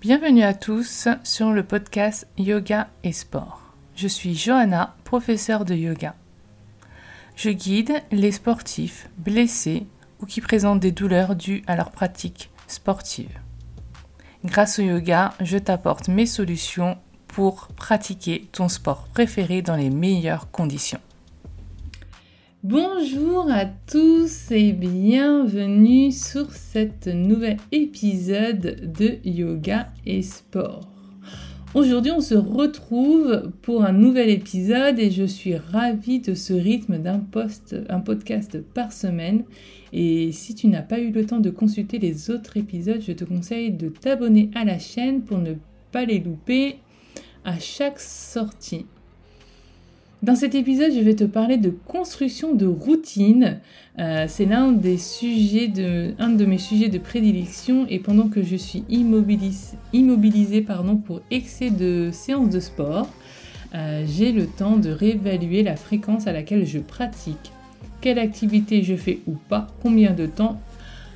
Bienvenue à tous sur le podcast Yoga et Sport. Je suis Johanna, professeure de yoga. Je guide les sportifs blessés ou qui présentent des douleurs dues à leur pratique sportive. Grâce au yoga, je t'apporte mes solutions pour pratiquer ton sport préféré dans les meilleures conditions. Bonjour à tous et bienvenue sur cet nouvel épisode de Yoga et Sport. Aujourd'hui on se retrouve pour un nouvel épisode et je suis ravie de ce rythme d'un un podcast par semaine. Et si tu n'as pas eu le temps de consulter les autres épisodes, je te conseille de t'abonner à la chaîne pour ne pas les louper à chaque sortie. Dans cet épisode, je vais te parler de construction de routine. Euh, c'est l'un des sujets de, un de mes sujets de prédilection et pendant que je suis immobilisée immobilisé, pardon, pour excès de séances de sport, euh, j'ai le temps de réévaluer la fréquence à laquelle je pratique, quelle activité je fais ou pas, combien de temps,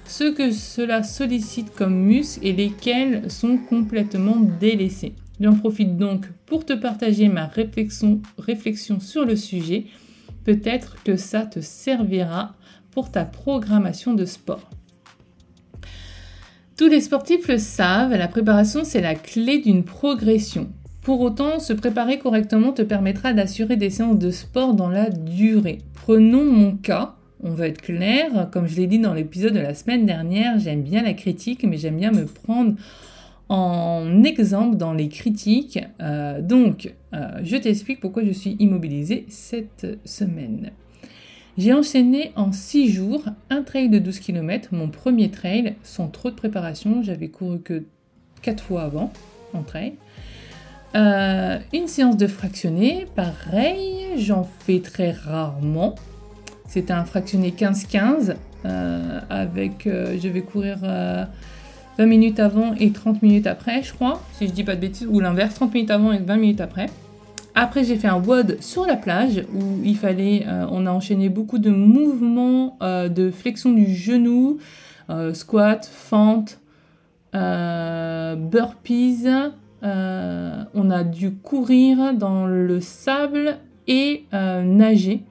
ce que cela sollicite comme muscles et lesquels sont complètement délaissés. J'en profite donc pour te partager ma réflexion, sur le sujet. Peut-être que ça te servira pour ta programmation de sport. Tous les sportifs le savent, la préparation c'est la clé d'une progression. Pour autant, se préparer correctement te permettra d'assurer des séances de sport dans la durée. Prenons mon cas, on va être clair, comme je l'ai dit dans l'épisode de la semaine dernière, j'aime bien la critique, mais j'aime bien me prendre en exemple dans les critiques. Euh, donc, euh, je t'explique pourquoi je suis immobilisée cette semaine. J'ai enchaîné en 6 jours un trail de 12 km, mon premier trail, sans trop de préparation. J'avais couru que 4 fois avant en trail. Euh, une séance de fractionné, pareil, j'en fais très rarement. C'était un fractionné 15-15 avec, je vais courir 20 minutes avant et 30 minutes après, je crois, si je dis pas de bêtises, ou l'inverse, 30 minutes avant et 20 minutes après. Après, j'ai fait un WOD sur la plage où il fallait, euh, on a enchaîné beaucoup de mouvements euh, de flexion du genou, euh, squat, fente, burpees. on a dû courir dans le sable et nager.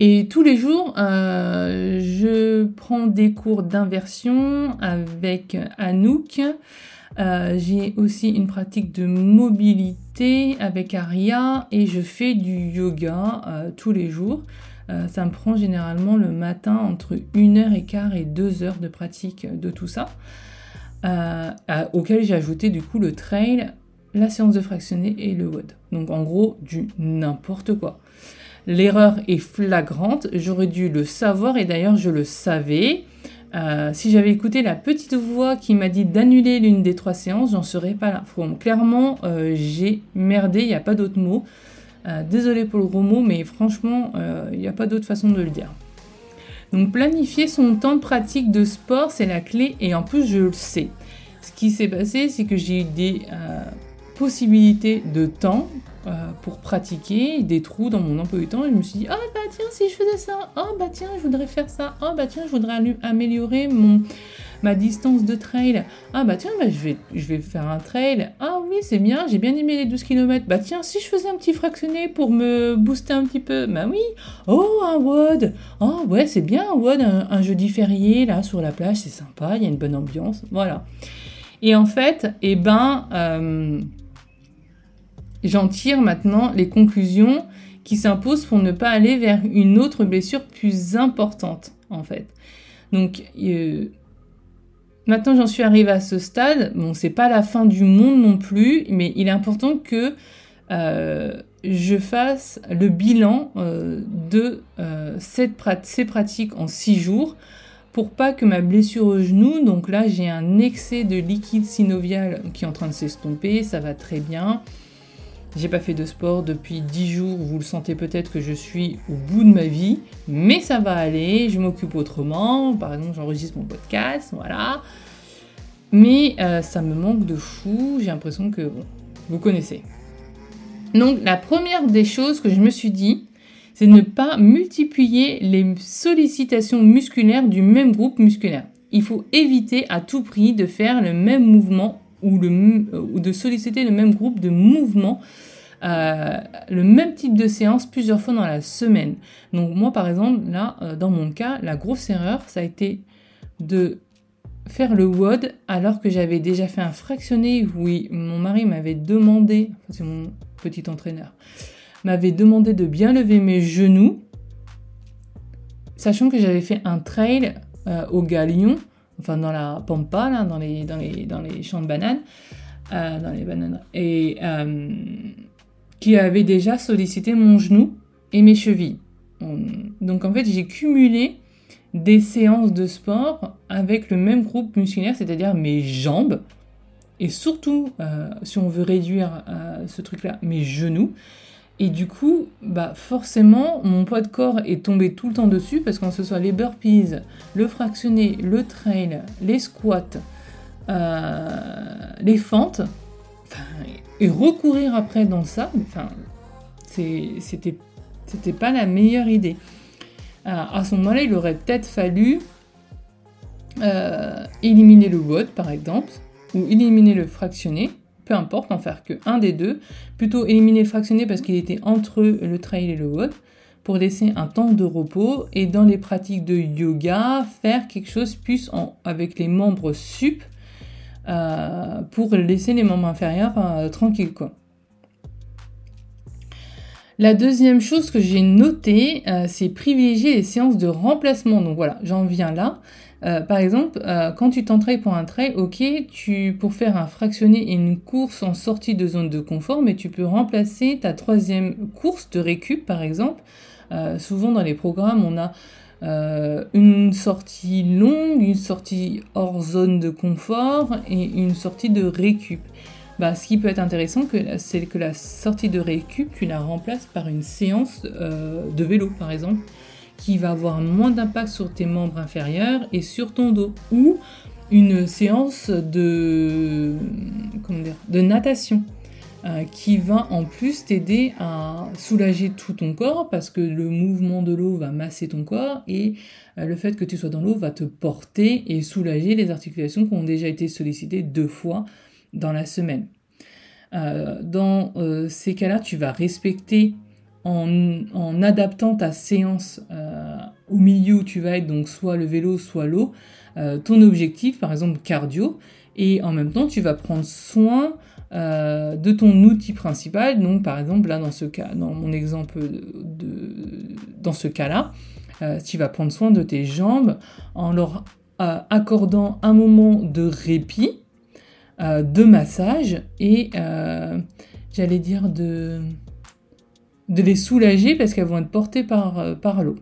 Et tous les jours, euh, je prends des cours d'inversion avec Anouk. Euh, j'ai aussi une pratique de mobilité avec Aria et je fais du yoga euh, tous les jours. ça me prend généralement le matin entre 1h15 et 2 heures de pratique de tout ça. auquel j'ai ajouté du coup le trail, la séance de fractionné et le WOD. Donc en gros, du n'importe quoi. L'erreur est flagrante, j'aurais dû le savoir et d'ailleurs je le savais. Euh, si j'avais écouté la petite voix qui m'a dit d'annuler l'une des trois séances, j'en serais pas là. clairement, euh, j'ai merdé, il n'y a pas d'autre mot. Euh, désolé pour le gros mot, mais franchement, il n'y a pas d'autre façon de le dire. Donc planifier son temps de pratique de sport, c'est la clé et en plus je le sais. Ce qui s'est passé, c'est que j'ai eu des possibilités de temps euh, pour pratiquer, des trous dans mon emploi du temps. Et je me suis dit, oh bah tiens, si je faisais ça, oh bah tiens, je voudrais faire ça, oh bah tiens, je voudrais améliorer mon, ma distance de trail. Ah bah tiens, bah, je, vais, je vais faire un trail. Ah oui, c'est bien, j'ai bien aimé les 12 km. Bah tiens, si je faisais un petit fractionné pour me booster un petit peu. Bah oui. Oh, un WOD. Oh ouais, c'est bien un WOD, un, jeudi férié, là, sur la plage, c'est sympa, il y a une bonne ambiance. Voilà. Et en fait, eh ben... Euh, J'en tire maintenant les conclusions qui s'imposent pour ne pas aller vers une autre blessure plus importante, en fait. Donc, euh, maintenant j'en suis arrivée à ce stade. Bon, c'est pas la fin du monde non plus, mais il est important que euh, je fasse le bilan euh, de cette ces pratiques en six jours pour pas que ma blessure au genou, donc là j'ai un excès de liquide synovial qui est en train de s'estomper, ça va très bien. J'ai pas fait de sport depuis 10 jours, vous le sentez peut-être que je suis au bout de ma vie, mais ça va aller, je m'occupe autrement, par exemple j'enregistre mon podcast, voilà. Mais euh, ça me manque de fou, j'ai l'impression que, bon, vous connaissez. Donc la première des choses que je me suis dit, c'est ne pas multiplier les sollicitations musculaires du même groupe musculaire. il faut éviter à tout prix de faire le même mouvement ou, le, ou de solliciter le même groupe de mouvements, euh, le même type de séance plusieurs fois dans la semaine. Donc moi par exemple, là, euh, dans mon cas, la grosse erreur, ça a été de faire le WOD alors que j'avais déjà fait un fractionné. Oui, mon mari m'avait demandé, c'est mon petit entraîneur, m'avait demandé de bien lever mes genoux, sachant que j'avais fait un trail euh, au Galion, enfin dans la pampa, là, dans, les, dans, les, dans les champs de bananes, euh, dans les bananes, et euh, qui avait déjà sollicité mon genou et mes chevilles. Donc en fait, j'ai cumulé des séances de sport avec le même groupe musculaire, c'est-à-dire mes jambes, et surtout, si on veut réduire ce truc-là, mes genoux. Et du coup, bah forcément, mon poids de corps est tombé tout le temps dessus parce que ce soit les burpees, le fractionné, le trail, les squats, euh, les fentes, et recourir après dans ça, enfin, c'était pas la meilleure idée. à ce moment-là, il aurait peut-être fallu euh, éliminer le WOD par exemple, ou éliminer le fractionné, peu importe, en faire que un des deux, plutôt éliminer le fractionné parce qu'il était entre le trail et le WOD, pour laisser un temps de repos et dans les pratiques de yoga, faire quelque chose plus avec les membres sup euh, pour laisser les membres inférieurs euh, tranquilles. La deuxième chose que j'ai notée, euh, c'est privilégier les séances de remplacement. Donc voilà, j'en viens là. Euh, par exemple, euh, quand tu t'entrailles pour un trail, ok, tu pour faire un fractionné et une course en sortie de zone de confort, mais tu peux remplacer ta troisième course de récup, par exemple. Euh, souvent dans les programmes, on a une sortie longue, une sortie hors zone de confort et une sortie de récup. Bah, ce qui peut être intéressant, c'est que la sortie de récup, tu la remplaces par une séance de vélo, par exemple qui va avoir moins d'impact sur tes membres inférieurs et sur ton dos. Ou une séance de, de natation euh, qui va en plus t'aider à soulager tout ton corps parce que le mouvement de l'eau va masser ton corps et euh, le fait que tu sois dans l'eau va te porter et soulager les articulations qui ont déjà été sollicitées deux fois dans la semaine. Euh, dans ces cas-là, tu vas respecter en, adaptant ta séance euh, au milieu où tu vas être, donc soit le vélo, soit l'eau, euh, ton objectif, par exemple cardio, et en même temps tu vas prendre soin euh, de ton outil principal. Donc par exemple là dans ce cas, dans mon exemple de, dans ce cas-là, tu vas prendre soin de tes jambes en leur accordant un moment de répit, de massage et j'allais dire de de les soulager parce qu'elles vont être portées par, euh, par l'eau.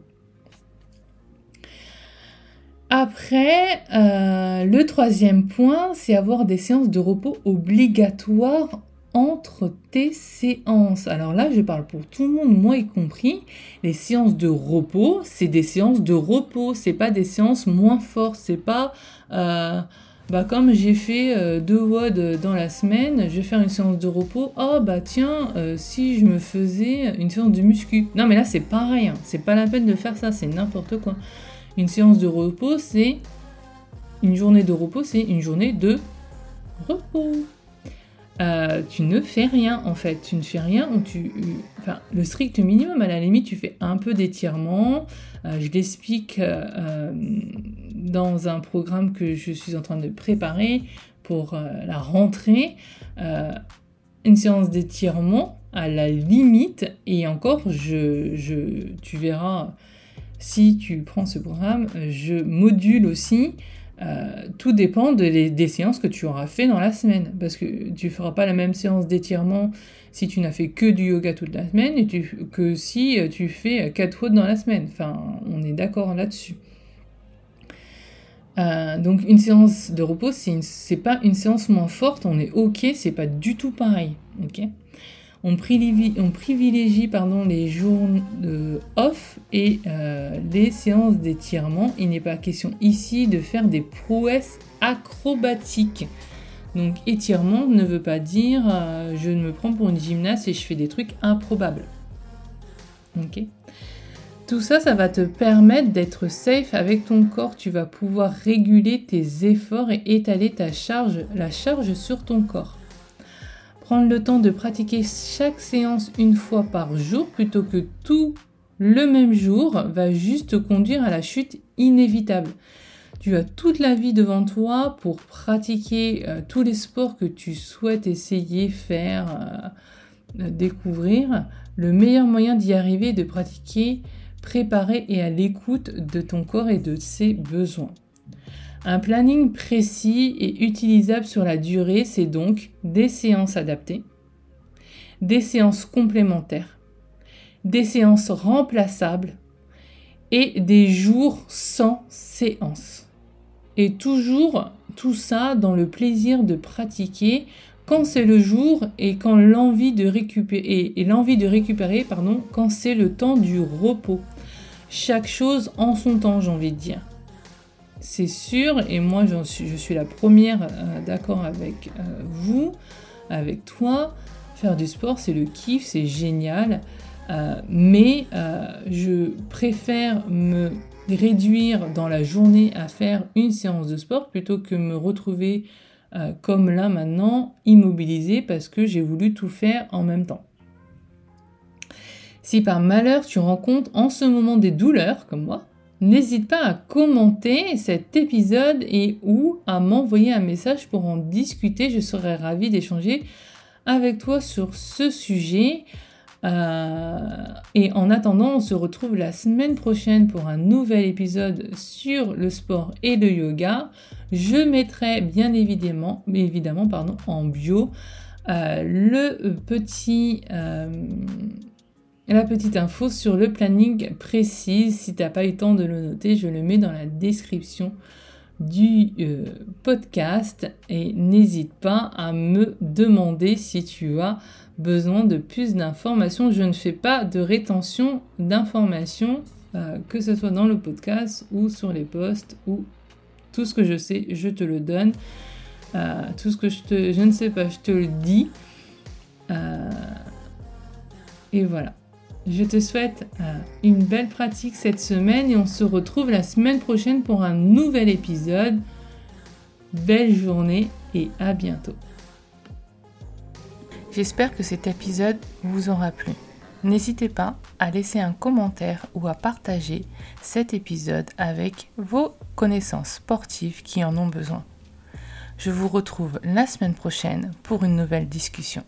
Après, euh, le troisième point, c'est avoir des séances de repos obligatoires entre tes séances. Alors là, je parle pour tout le monde, moi y compris. Les séances de repos, c'est des séances de repos, c'est pas des séances moins fortes, c'est pas euh, bah comme j'ai fait euh, deux WOD dans la semaine, je vais faire une séance de repos. Oh bah tiens, euh, si je me faisais une séance de muscu. Non mais là c'est pareil, hein. c'est pas la peine de faire ça, c'est n'importe quoi. Une séance de repos, c'est une journée de repos, c'est une journée de repos. Euh, tu ne fais rien en fait, tu ne fais rien ou tu, enfin le strict minimum à la limite tu fais un peu d'étirement. je l'explique dans un programme que je suis en train de préparer pour euh, la rentrée, euh, une séance d'étirement à la limite, et encore, je, je, tu verras, si tu prends ce programme, je module aussi euh, tout dépend des séances que tu auras fait dans la semaine. Parce que tu feras pas la même séance d'étirement si tu n'as fait que du yoga toute la semaine que si tu fais 4 fautes dans la semaine. Enfin, on est d'accord là-dessus. Euh, donc une séance de repos, c'est pas une séance moins forte, on est ok, c'est pas du tout pareil. on privilégie, les jours de off et euh, les séances d'étirement. Il n'est pas question ici de faire des prouesses acrobatiques. Donc étirement ne veut pas dire euh, je me prends pour une gymnaste et je fais des trucs improbables. Ok? Tout ça, ça va te permettre d'être safe avec ton corps. Tu vas pouvoir réguler tes efforts et étaler ta charge, la charge sur ton corps. Prendre le temps de pratiquer chaque séance une fois par jour plutôt que tout le même jour va juste conduire à la chute inévitable. Tu as toute la vie devant toi pour pratiquer euh, tous les sports que tu souhaites essayer, faire, euh, découvrir. Le meilleur moyen d'y arriver est de pratiquer préparé et à l'écoute de ton corps et de ses besoins. Un planning précis et utilisable sur la durée, c'est donc des séances adaptées, des séances complémentaires, des séances remplaçables et des jours sans séance. Et toujours tout ça dans le plaisir de pratiquer quand c'est le jour et quand l'envie de récupérer et, l'envie de récupérer pardon quand c'est le temps du repos. Chaque chose en son temps, j'ai envie de dire. C'est sûr, et moi je suis la première euh, d'accord avec euh, vous, avec toi. Faire du sport, c'est le kiff, c'est génial. Euh, mais je préfère me réduire dans la journée à faire une séance de sport plutôt que me retrouver comme là maintenant, immobilisé parce que j'ai voulu tout faire en même temps. Si par malheur tu rencontres en ce moment des douleurs, comme moi, n'hésite pas à commenter cet épisode et ou à m'envoyer un message pour en discuter. Je serais ravie d'échanger avec toi sur ce sujet. Euh, et en attendant, on se retrouve la semaine prochaine pour un nouvel épisode sur le sport et le yoga. Je mettrai bien évidemment, évidemment pardon, en bio euh, le petit, euh, la petite info sur le planning précis. Si tu n'as pas eu le temps de le noter, je le mets dans la description du podcast et n'hésite pas à me demander si tu as besoin de plus d'informations. Je ne fais pas de rétention d'informations, euh, que ce soit dans le podcast ou sur les posts ou tout ce que je sais, je te le donne. Euh, tout ce que je, te, je ne sais pas, je te le dis. Euh, et voilà. Je te souhaite une belle pratique cette semaine et on se retrouve la semaine prochaine pour un nouvel épisode. Belle journée et à bientôt. J'espère que cet épisode vous aura plu. N'hésitez pas à laisser un commentaire ou à partager cet épisode avec vos connaissances sportives qui en ont besoin. Je vous retrouve la semaine prochaine pour une nouvelle discussion.